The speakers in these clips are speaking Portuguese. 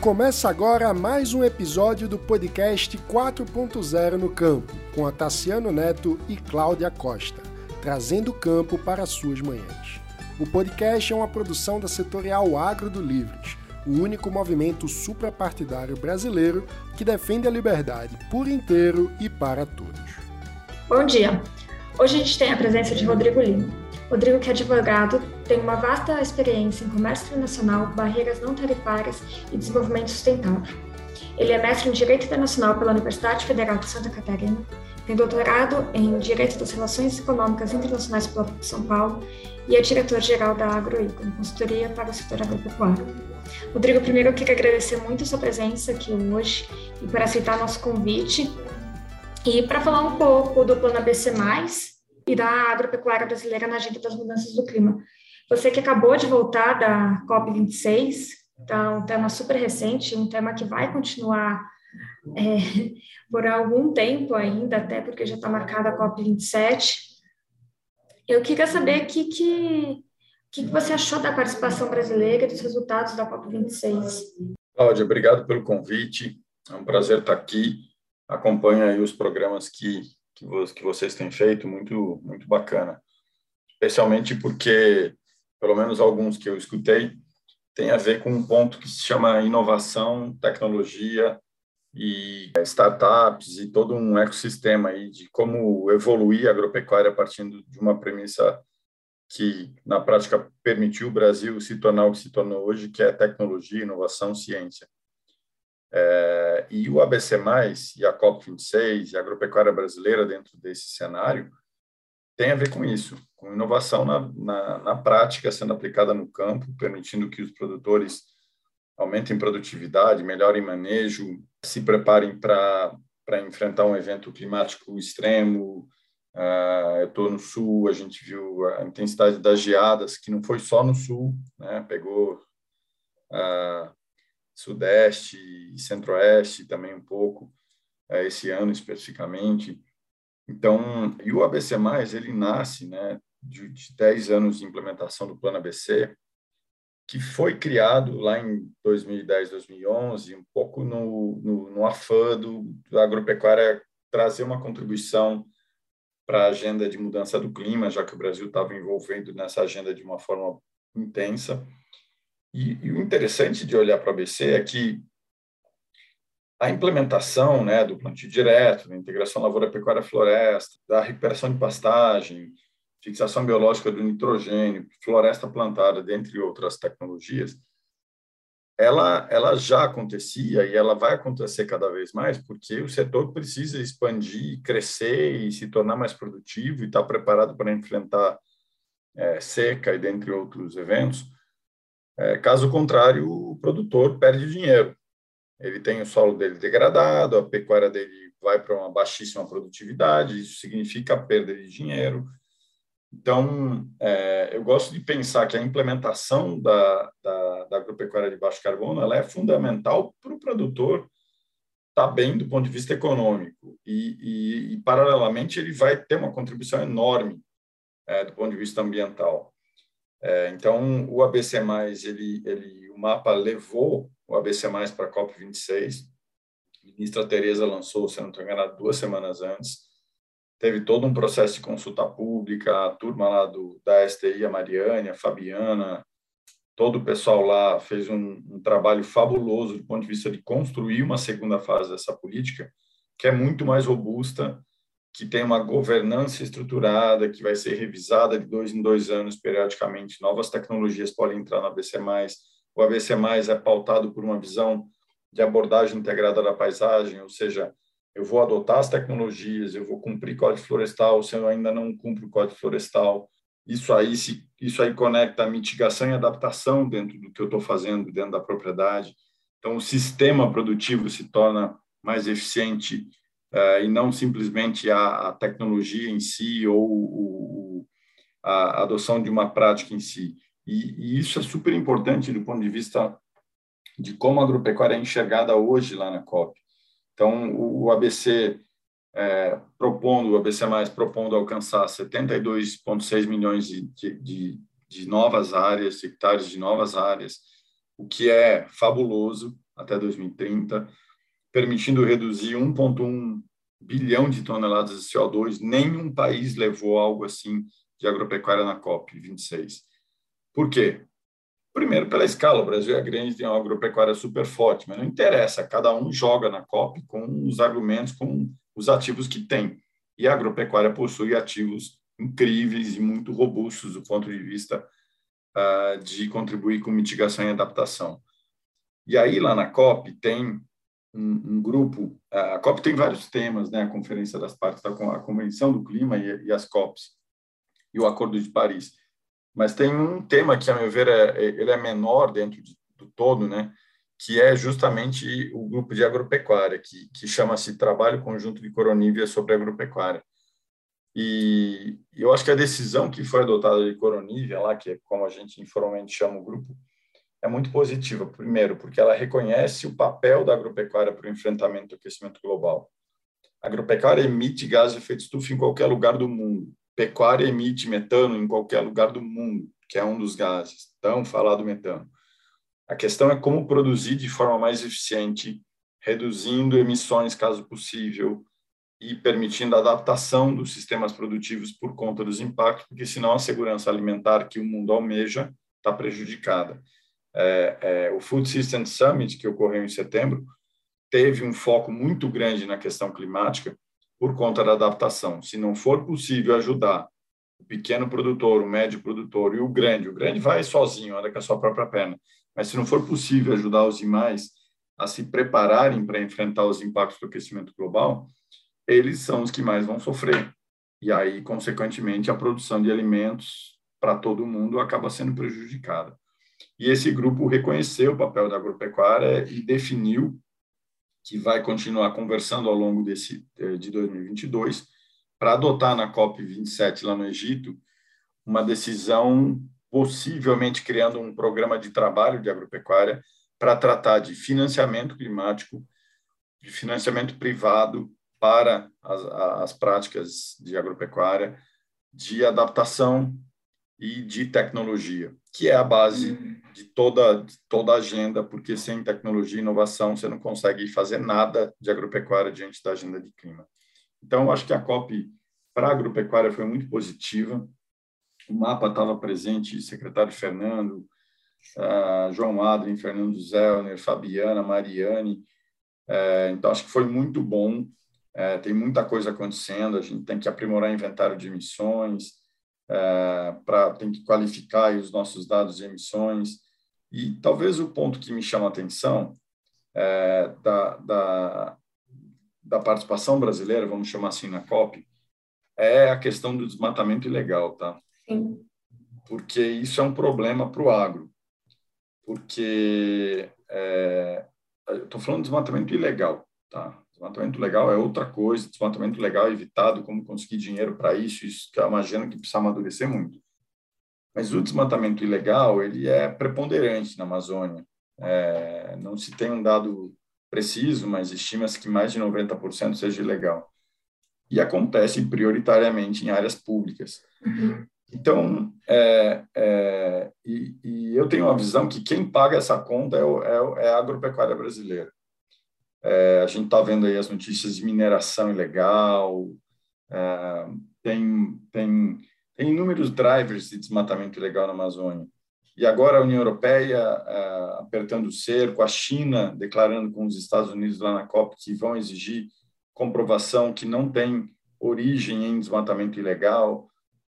Começa agora mais um episódio do podcast 4.0 no Campo, com a Tassiano Neto e Cláudia Costa, trazendo o campo para suas manhãs. O podcast é uma produção da setorial Agro do Livres, o único movimento suprapartidário brasileiro que defende a liberdade por inteiro e para todos. Bom dia! Hoje a gente tem a presença de Rodrigo Lima. Rodrigo, que é advogado, tem uma vasta experiência em comércio internacional, barreiras não tarifárias e desenvolvimento sustentável. Ele é mestre em Direito Internacional pela Universidade Federal de Santa Catarina, tem doutorado em Direito das Relações Econômicas Internacionais pela PUC São Paulo e é diretor-geral da Agroícone, consultoria para o setor agropecuário. Rodrigo, primeiro eu queria agradecer muito a sua presença aqui hoje e por aceitar nosso convite. E para falar um pouco do Plano ABC+, e da agropecuária brasileira na agenda das mudanças do clima. Você que acabou de voltar da COP26, tá um tema super recente, um tema que vai continuar é, por algum tempo ainda, até porque já está marcada a COP27. Eu queria saber o que, que, que você achou da participação brasileira e dos resultados da COP26. Cláudia, obrigado pelo convite. É um prazer estar aqui. Acompanha aí os programas que que, vocês têm feito, muito, muito bacana. Especialmente porque, pelo menos alguns que eu escutei, tem a ver com um ponto que se chama inovação, tecnologia e startups e todo um ecossistema aí de como evoluir a agropecuária partindo de uma premissa que na prática permitiu o Brasil se tornar o que se tornou hoje, que é tecnologia, inovação, ciência. É, e o ABC+, e a COP26, e a agropecuária brasileira dentro desse cenário, tem a ver com isso, com inovação na, na, na prática sendo aplicada no campo, permitindo que os produtores aumentem produtividade, melhorem manejo, se preparem para enfrentar um evento climático extremo. Uh, eu estou no sul, a gente viu a intensidade das geadas, que não foi só no sul, né? pegou uh, Sudeste e Centro-Oeste também um pouco, é, esse ano especificamente. Então, e o ABC+, ele nasce né, de, de 10 anos de implementação do Plano ABC, que foi criado lá em 2010, 2011, um pouco no, no, no afã do, da agropecuária trazer uma contribuição para a agenda de mudança do clima, já que o Brasil estava envolvendo nessa agenda de uma forma intensa. E, e, o interessante de olhar para o ABC é que a implementação né, do plantio direto, da integração lavoura-pecuária-floresta, da recuperação de pastagem, fixação biológica do nitrogênio, floresta plantada, dentre outras tecnologias, ela, ela já acontecia e ela vai acontecer cada vez mais, porque o setor precisa expandir, crescer e se tornar mais produtivo e estar preparado para enfrentar é, seca e dentre outros eventos. É, caso contrário, o produtor perde dinheiro. Ele tem o solo dele degradado, a pecuária dele vai para uma baixíssima produtividade, isso significa perda de dinheiro. Então, é, eu gosto de pensar que a implementação da, da, da agropecuária de baixo carbono ela é fundamental para o produtor estar tá bem do ponto de vista econômico e, e, e, paralelamente, ele vai ter uma contribuição enorme é, do ponto de vista ambiental. É, então, o ABC+, ele, ele, o mapa levou o ABC+, para a COP26. A ministra Tereza lançou, se não estou enganado, duas semanas antes. Teve todo um processo de consulta pública, a turma lá do, da STI, a Mariane, a Fabiana, todo o pessoal lá fez um, um trabalho fabuloso do ponto de vista de construir uma segunda fase dessa política, que é muito mais robusta que tem uma governança estruturada, que vai ser revisada de dois em dois anos periodicamente. Novas tecnologias podem entrar no ABC+. O ABC+, é pautado por uma visão de abordagem integrada da paisagem, ou seja, eu vou adotar as tecnologias, eu vou cumprir código florestal, se eu ainda não cumpro o código florestal. Isso aí, se, isso aí conecta a mitigação e adaptação dentro do que eu estou fazendo dentro da propriedade. Então, o sistema produtivo se torna mais eficiente e não simplesmente a, a, tecnologia em si ou o, a adoção de uma prática em si. E, e, isso é super importante do ponto de vista de como a agropecuária é enxergada hoje lá na COP. Então, o, o ABC é, propondo, o ABC+, propondo alcançar 72,6 milhões de, de, de novas áreas, hectares de novas áreas, o que é fabuloso. até 2030, permitindo reduzir 1,1 bilhão de toneladas de CO2. Nenhum país levou algo assim de agropecuária na COP 26. Por quê? Primeiro, pela escala, o Brasil é grande, tem uma agropecuária super forte, mas não interessa, cada um joga na COP com os argumentos, com os ativos que tem. E a agropecuária possui ativos incríveis e muito robustos do ponto de vista uh, de contribuir com mitigação e adaptação. E aí, lá na COP, tem um, um, grupo. A COP tem vários temas, né? A Conferência das Partes, tá a Convenção do Clima e, e, as COPs, e o Acordo de Paris. Mas tem um tema que, a meu ver, é, é, ele é menor dentro de, do todo, né? Que é justamente o grupo de agropecuária, que, que chama-se Trabalho Conjunto de Coronívia sobre Agropecuária. E eu acho que a decisão que foi adotada de Coronívia, lá, que é como a gente informalmente chama o grupo, é muito positiva. Primeiro, porque ela reconhece o papel da agropecuária para o enfrentamento do aquecimento global. A agropecuária emite gases de efeito estufa em qualquer lugar do mundo. Pecuária emite metano em qualquer lugar do mundo, que é um dos gases tão falado metano. A questão é como produzir de forma mais eficiente, reduzindo emissões caso possível e permitindo a adaptação dos sistemas produtivos por conta dos impactos, porque senão a segurança alimentar que o mundo almeja está prejudicada é, é, o Food Systems Summit, que ocorreu em setembro, teve um foco muito grande na questão climática por conta da adaptação. Se não for possível ajudar o pequeno produtor, o médio produtor e o grande, o grande vai sozinho, anda com a sua própria perna, mas se não for possível ajudar os demais a se prepararem para enfrentar os impactos do aquecimento global, eles são os que mais vão sofrer. E aí, consequentemente, a produção de alimentos para todo mundo acaba sendo prejudicada. E esse grupo reconheceu o papel da agropecuária e definiu que vai continuar conversando ao longo desse eh, de 2022 para adotar na COP 27 lá no Egito uma decisão possivelmente criando um programa de trabalho de agropecuária para tratar de financiamento climático, de financiamento privado para as, as práticas de agropecuária, de adaptação e de tecnologia, que é a base uhum. de toda, de toda a agenda, porque sem tecnologia e inovação você não consegue fazer nada de agropecuária diante da agenda de clima. Então, acho que a COP para a agropecuária foi muito positiva. O mapa estava presente, secretário Fernando, uh, João Adrien, Fernando Zellner, Fabiana, Mariane. Uh, então, acho que foi muito bom. Uh, tem muita coisa acontecendo, a gente tem que aprimorar inventário de emissões, é, para tem que qualificar os nossos dados de emissões e talvez o ponto que me chama a atenção é, da, da, da participação brasileira, vamos chamar assim na COP, é a questão do desmatamento ilegal, tá? Sim. Porque isso é um problema para o agro, porque é, estou falando de desmatamento ilegal, tá? Desmatamento legal é outra coisa, desmatamento legal é evitado, como conseguir dinheiro para isso, isso é uma agenda que precisa amadurecer muito. Mas o desmatamento ilegal, ele é preponderante na Amazônia. É, não se tem um dado preciso, mas estima-se que mais de 90% seja ilegal. E acontece prioritariamente em áreas públicas. Uhum. Então, é, é, e, e, eu tenho uma visão que quem paga essa conta é, é, é a agropecuária brasileira. É, a gente está vendo aí as notícias de mineração ilegal, é, tem, tem, tem inúmeros drivers de desmatamento ilegal na Amazônia. E agora a União Europeia é, apertando o cerco, a China declarando com os Estados Unidos lá na COP que vão exigir comprovação que não tem origem em desmatamento ilegal.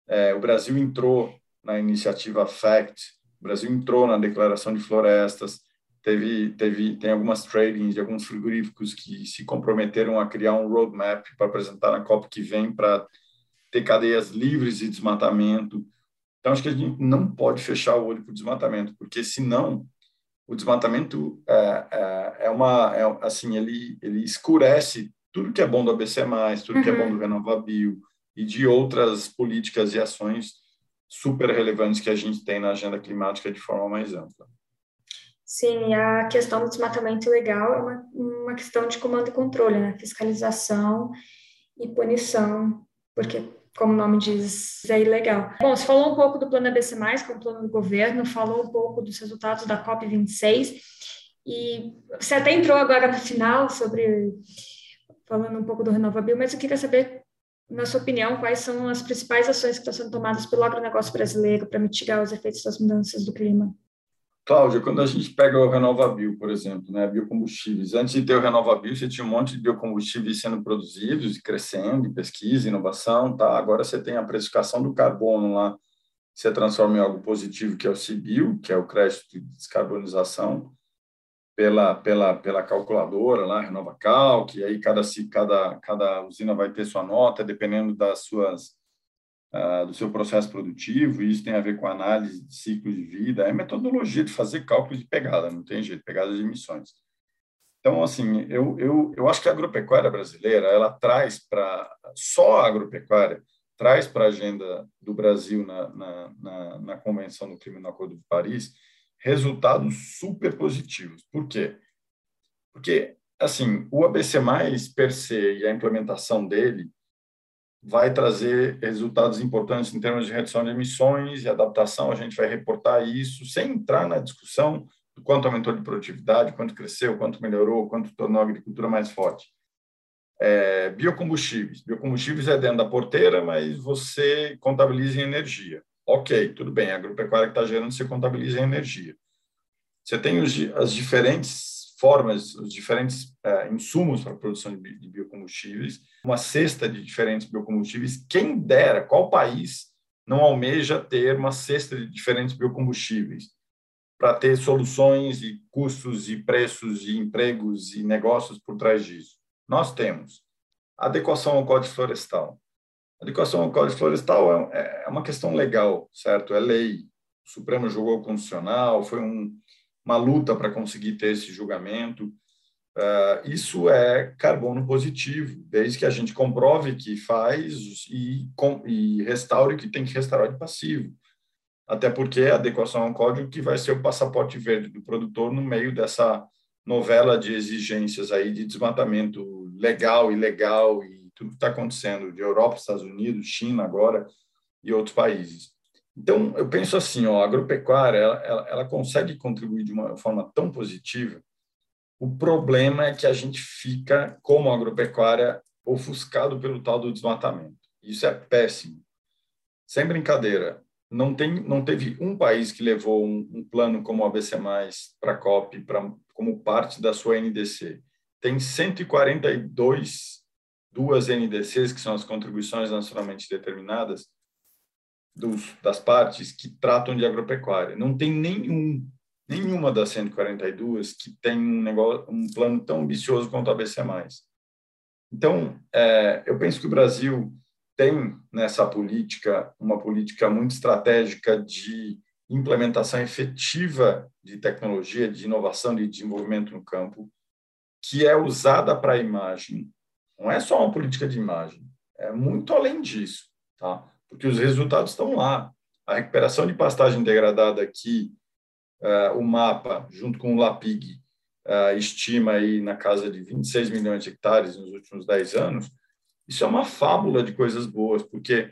É, o Brasil entrou na iniciativa FACT, o Brasil entrou na Declaração de Florestas, teve, teve, tem algumas tradings de alguns frigoríficos que se comprometeram a criar um roadmap para apresentar na COP que vem para ter cadeias livres de desmatamento. Então, acho que a gente não pode fechar o olho para o desmatamento, porque senão o desmatamento é, é, é uma, é, assim, ele, ele escurece tudo que é bom do ABC+, tudo uhum. que é bom do uhum. Renovabil e de outras políticas e ações super relevantes que a gente tem na agenda climática de forma mais ampla. Sim, a questão do desmatamento ilegal é uma, uma questão de comando e controle, né? fiscalização e punição, porque, como o nome diz, é ilegal. Bom, você falou um pouco do plano ABC+, que é plano do governo, falou um pouco dos resultados da COP26, E você até entrou agora no final sobre falando um pouco do Renovabil, mas eu queria saber, na sua opinião, quais são as principais ações que estão sendo tomadas pelo agronegócio brasileiro para mitigar os efeitos das mudanças do clima? Cláudia, quando a gente pega o Renovabil, por exemplo, né, biocombustíveis, antes de ter o Renovabil, você tinha um monte de biocombustíveis sendo produzidos e crescendo, pesquisa, inovação, tá? Agora você tem a precificação do carbono lá, você transforma em algo positivo, que é o CBIL, que é o crédito de descarbonização, pela, pela, pela calculadora lá, Renova Calc, e aí cada, cada, cada usina vai ter sua nota, dependendo das suas do seu processo produtivo, e isso tem a ver com análise de ciclo de vida, é metodologia de fazer cálculo de pegada, não tem jeito, pegada de emissões. Então, assim, eu, eu, eu acho que a agropecuária brasileira, ela traz para, só a agropecuária, traz para a agenda do Brasil na, na, na, na Convenção do Clima no Acordo de Paris resultados super positivos. Por quê? Porque, assim, o ABC+, per se, e a implementação dele, vai trazer resultados importantes em termos de redução de emissões e adaptação. A gente vai reportar isso sem entrar na discussão do quanto aumentou de produtividade, quanto cresceu, quanto melhorou, quanto tornou a agricultura mais forte. É, biocombustíveis. Biocombustíveis é dentro da porteira, mas você contabiliza em energia. Ok, tudo bem, a agropecuária que está gerando, você contabiliza em energia. Você tem os, as diferentes formas, os diferentes uh, insumos para a produção de, de biocombustíveis, uma cesta de diferentes biocombustíveis. Quem dera, qual país não almeja ter uma cesta de diferentes biocombustíveis para ter soluções e custos e preços e empregos e negócios por trás disso? Nós temos adequação ao Código Florestal. Adequação ao Código Florestal é, é uma questão legal, certo? É lei. O Supremo julgou constitucional, foi um, uma luta para conseguir ter esse julgamento. Uh, isso é carbono positivo, desde que a gente comprove que faz e, com, e restaure o que tem que restaurar de passivo. Até porque a adequação ao código que vai ser o passaporte verde do produtor no meio dessa novela de exigências aí de desmatamento legal, ilegal e tudo que está acontecendo de Europa, Estados Unidos, China agora e outros países. Então, eu penso assim, ó, a agropecuária ela, ela, ela consegue contribuir de uma forma tão positiva. O problema é que a gente fica, como agropecuária, ofuscado pelo tal do desmatamento. Isso é péssimo. Sem brincadeira, não, tem, não teve um país que levou um, um plano como o ABC+, para a COP, pra, como parte da sua NDC. Tem 142 duas NDCs, que são as contribuições nacionalmente determinadas, dos, das partes que tratam de agropecuária. Não tem nenhum, nenhuma das 142 que tem um, negócio, um plano tão ambicioso quanto a ABC+. Então, é, eu penso que o Brasil tem nessa política uma política muito estratégica de implementação efetiva de tecnologia, de inovação, de desenvolvimento no campo, que é usada para a imagem. Não é só uma política de imagem, é muito além disso, tá? Porque os resultados estão lá. A recuperação de pastagem degradada que uh, o mapa, junto com o LAPIG, uh, estima aí na casa de 26 milhões de hectares nos últimos 10 anos, isso é uma fábula de coisas boas, porque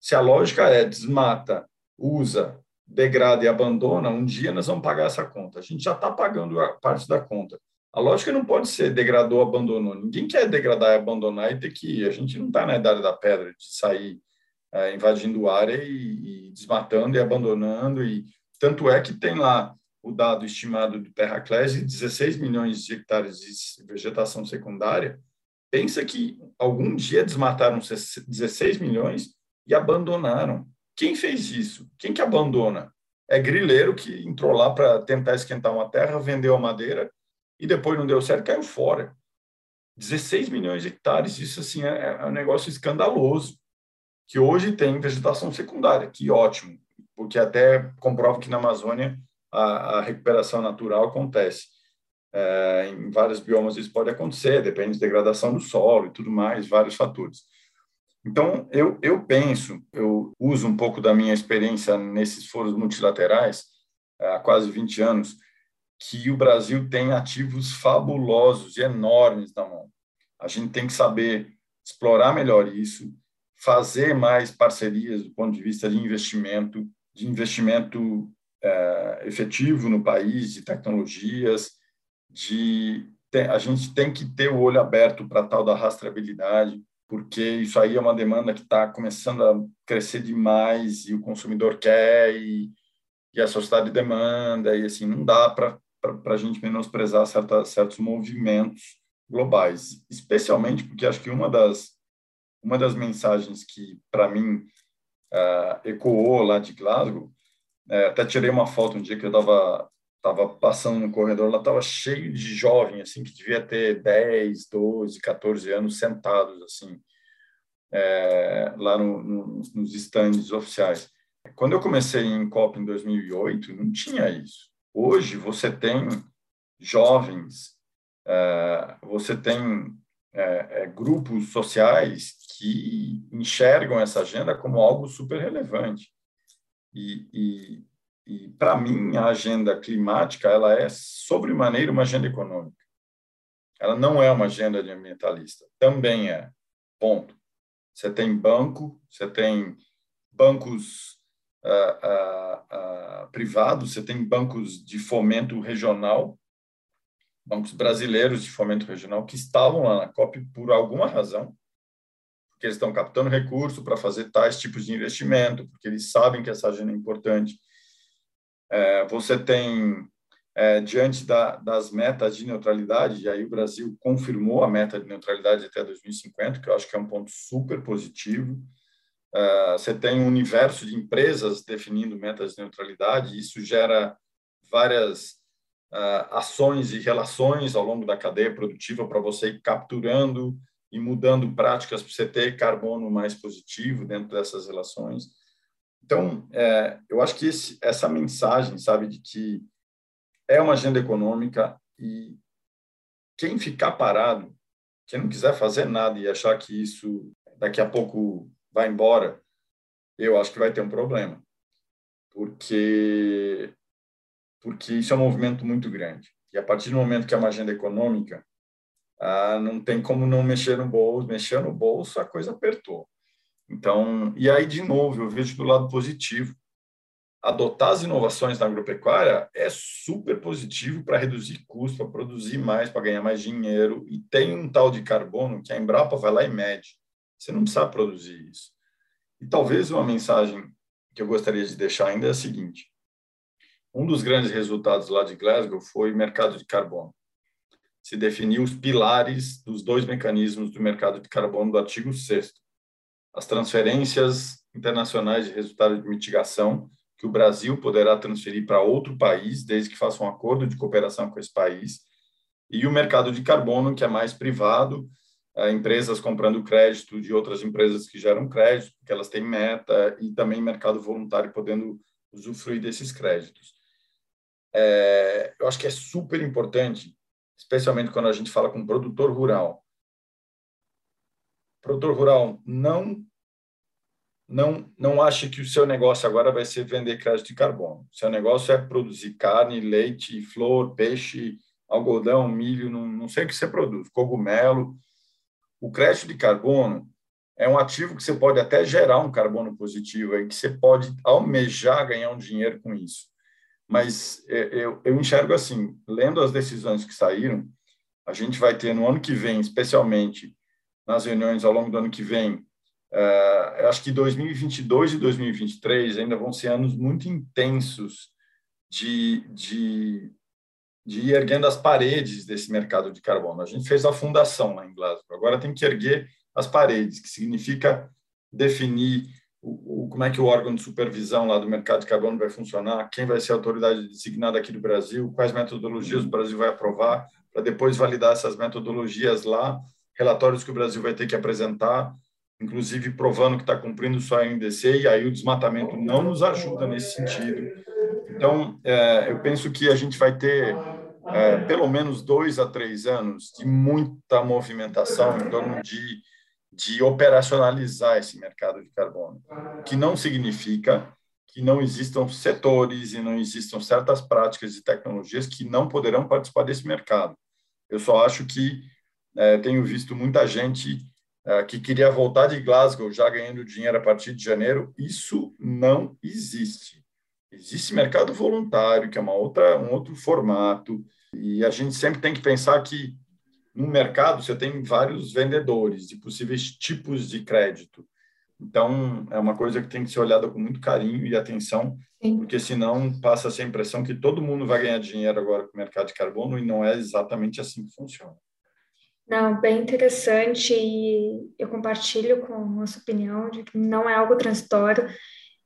se a lógica é desmata, usa, degrada e abandona, um dia nós vamos pagar essa conta. A gente já está pagando a parte da conta. A lógica não pode ser degradou, abandonou. Ninguém quer degradar e abandonar e ter que ir. A gente não está na idade da pedra de sair é, invadindo área e, e, desmatando e abandonando. E tanto é que tem lá o dado estimado do Terraclese, 16 milhões de hectares de vegetação secundária. Pensa que algum dia desmataram 16 milhões e abandonaram. Quem fez isso? Quem que abandona? É grileiro que entrou lá para tentar esquentar uma terra, vendeu a madeira e depois não deu certo, caiu fora. 16 milhões de hectares, isso assim é, é um negócio escandaloso que hoje tem vegetação secundária, que ótimo, porque até comprova que na Amazônia a, a recuperação natural acontece. É, em vários biomas isso pode acontecer, depende da degradação do solo e tudo mais, vários fatores. Então, eu, eu penso, eu uso um pouco da minha experiência nesses foros multilaterais, há quase 20 anos, que o Brasil tem ativos fabulosos e enormes na mão. A gente tem que saber explorar melhor isso, fazer mais parcerias do ponto de vista de investimento, de investimento é, efetivo no país, de tecnologias, de a gente tem que ter o olho aberto para tal da rastreabilidade, porque isso aí é uma demanda que está começando a crescer demais e o consumidor quer e, e a sociedade demanda e assim não dá para a gente menosprezar certa, certos movimentos globais, especialmente porque acho que uma das uma das mensagens que para mim uh, ecoou lá de Glasgow, uh, até tirei uma foto um dia que eu estava tava passando no corredor, lá estava cheio de jovem, assim, que devia ter 10, 12, 14 anos sentados, assim, é, lá no, no, nos estandes oficiais. Quando eu comecei em COP em 2008, não tinha isso. Hoje você tem jovens, é, você tem é, é grupos sociais que enxergam essa agenda como algo super relevante. E, e, e para mim, a agenda climática ela é sobremaneira uma agenda econômica. Ela não é uma agenda ambientalista. Também é. Ponto. Você tem banco, você tem bancos uh, uh, uh, privados, você tem bancos de fomento regional, bancos brasileiros de fomento regional que estavam lá na COP por alguma razão, porque eles estão captando recurso para fazer tais tipos de investimento, porque eles sabem que essa agenda é importante é, você tem, é, diante da, das metas de neutralidade, e aí o Brasil confirmou a meta de neutralidade até 2050, que eu acho que é um ponto super positivo. É, você tem um universo de empresas definindo metas de neutralidade, isso gera várias ações e relações ao longo da cadeia produtiva para você ir capturando e mudando práticas para você ter carbono mais positivo dentro dessas relações. Então, é, eu acho que esse, essa mensagem, sabe, de que é uma agenda econômica e quem ficar parado, quem não quiser fazer nada e achar que isso daqui a pouco vai embora, eu acho que vai ter um problema. Porque porque isso é um movimento muito grande. E a partir do momento que é uma agenda econômica, ah, não tem como não mexer no bolso. Mexer no bolso, a coisa apertou. Então, e aí, de novo, eu vejo do lado positivo. Adotar as inovações na agropecuária é super positivo para reduzir custo, para produzir mais, para ganhar mais dinheiro. E tem um tal de carbono que a Embrapa vai lá e mede. Você não precisa produzir isso. E talvez uma mensagem que eu gostaria de deixar ainda é a seguinte: um dos grandes resultados lá de Glasgow foi o mercado de carbono. Se definiu os pilares dos dois mecanismos do mercado de carbono do artigo 6 as transferências internacionais de resultado de mitigação que o Brasil poderá transferir para outro país, desde que faça um acordo de cooperação com esse país, e o mercado de carbono, que é mais privado, eh, empresas comprando crédito de outras empresas que geram crédito, porque elas têm meta, e também mercado voluntário podendo usufruir desses créditos. É, eu acho que é super importante, especialmente quando a gente fala com produtor rural, produtor rural, não não não ache que o seu negócio agora vai ser vender crédito de carbono. Seu negócio é produzir carne, leite, flor, peixe, algodão, milho, não, não sei o que você produz, cogumelo. O crédito de carbono é um ativo que você pode até gerar um carbono positivo, aí que você pode almejar ganhar um dinheiro com isso. Mas é, eu, eu enxergo assim, lendo as decisões que saíram, a gente vai ter no ano que vem, especialmente nas reuniões ao longo do ano que vem. Uh, acho que 2022 e 2023 ainda vão ser anos muito intensos de, de, de ir erguendo as paredes desse mercado de carbono. A gente fez a fundação lá em Glasgow, agora tem que erguer as paredes, que significa definir o, o, como é que o órgão de supervisão lá do mercado de carbono vai funcionar, quem vai ser a autoridade designada aqui do Brasil, quais metodologias o Brasil vai aprovar, para depois validar essas metodologias lá relatórios que o Brasil vai ter que apresentar, inclusive provando que está cumprindo sua NDC, e aí o desmatamento não nos ajuda nesse sentido. Então, é, eu penso que a gente vai ter é, pelo menos dois a três anos de muita movimentação em torno de, de operacionalizar esse mercado de carbono, que não significa que não existam setores e não existam certas práticas e tecnologias que não poderão participar desse mercado. Eu só acho que é, tenho visto muita gente é, que queria voltar de Glasgow já ganhando dinheiro a partir de janeiro. Isso não existe. Existe mercado voluntário, que é uma outra, um outro formato, E a gente sempre tem que pensar que no mercado você tem vários vendedores de possíveis tipos de crédito. Então, é uma coisa que tem que ser olhada com muito carinho e atenção, Sim. porque senão passa essa impressão que todo mundo vai ganhar dinheiro agora com o mercado de carbono e não é exatamente assim que funciona. Não, bem interessante e eu compartilho com a sua opinião de que não é algo transitório,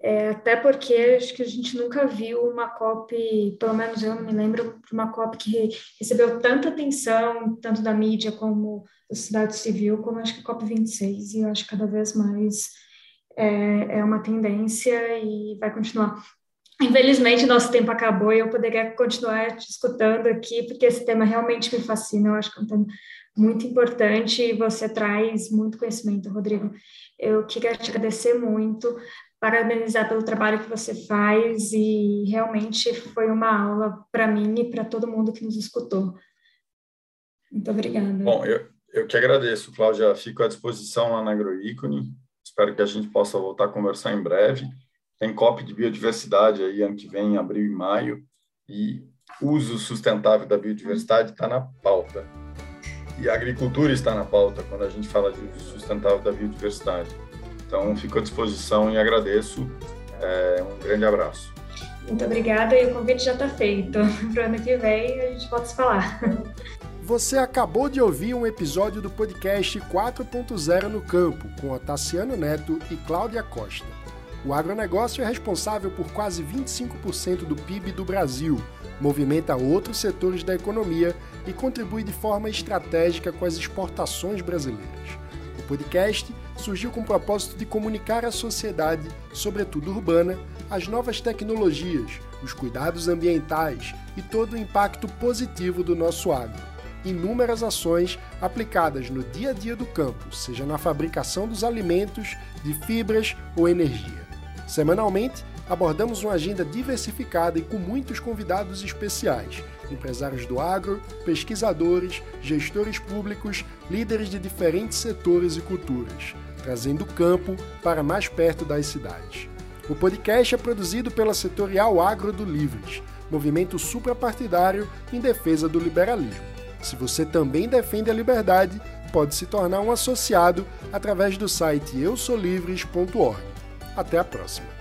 é, até porque acho que a gente nunca viu uma COP, pelo menos eu não me lembro de uma COP que recebeu tanta atenção, tanto da mídia como da sociedade civil, como acho que a COP 26, e eu acho que cada vez mais é, é uma tendência e vai continuar. Infelizmente, nosso tempo acabou e eu poderia continuar te escutando aqui, porque esse tema realmente me fascina. Eu acho que é um tema muito importante e você traz muito conhecimento, Rodrigo. Eu queria te agradecer muito, parabenizar pelo trabalho que você faz e realmente foi uma aula para mim e para todo mundo que nos escutou. Muito obrigada. Bom, eu, eu que agradeço, Cláudia. Fico à disposição lá na AgroIcone. Espero que a gente possa voltar a conversar em breve. Tem COP de biodiversidade aí ano que vem, em abril e maio, e uso sustentável da biodiversidade está na pauta. E a agricultura está na pauta quando a gente fala de uso sustentável da biodiversidade. Então, fico à disposição e agradeço. É, um grande abraço. Muito obrigada e o convite já está feito. Para o ano que vem a gente volta a se falar. Você acabou de ouvir um episódio do podcast 4.0 no Campo, com Otaciano Neto e Cláudia Costa. O agronegócio é responsável por quase 25% do PIB do Brasil, movimenta outros setores da economia e contribui de forma estratégica com as exportações brasileiras. Podcast surgiu com o propósito de comunicar à sociedade, sobretudo urbana, as novas tecnologias, os cuidados ambientais e todo o impacto positivo do nosso agro. Inúmeras ações aplicadas no dia a dia do campo, seja na fabricação dos alimentos, de fibras ou energia. Semanalmente, abordamos uma agenda diversificada e com muitos convidados especiais, empresários do agro, pesquisadores, gestores públicos, líderes de diferentes setores e culturas, trazendo o campo para mais perto das cidades. O podcast é produzido pela Setorial Agro do Livres, movimento suprapartidário em defesa do liberalismo. Se você também defende a liberdade, pode se tornar um associado através do site eusolivres.org. Até a próxima!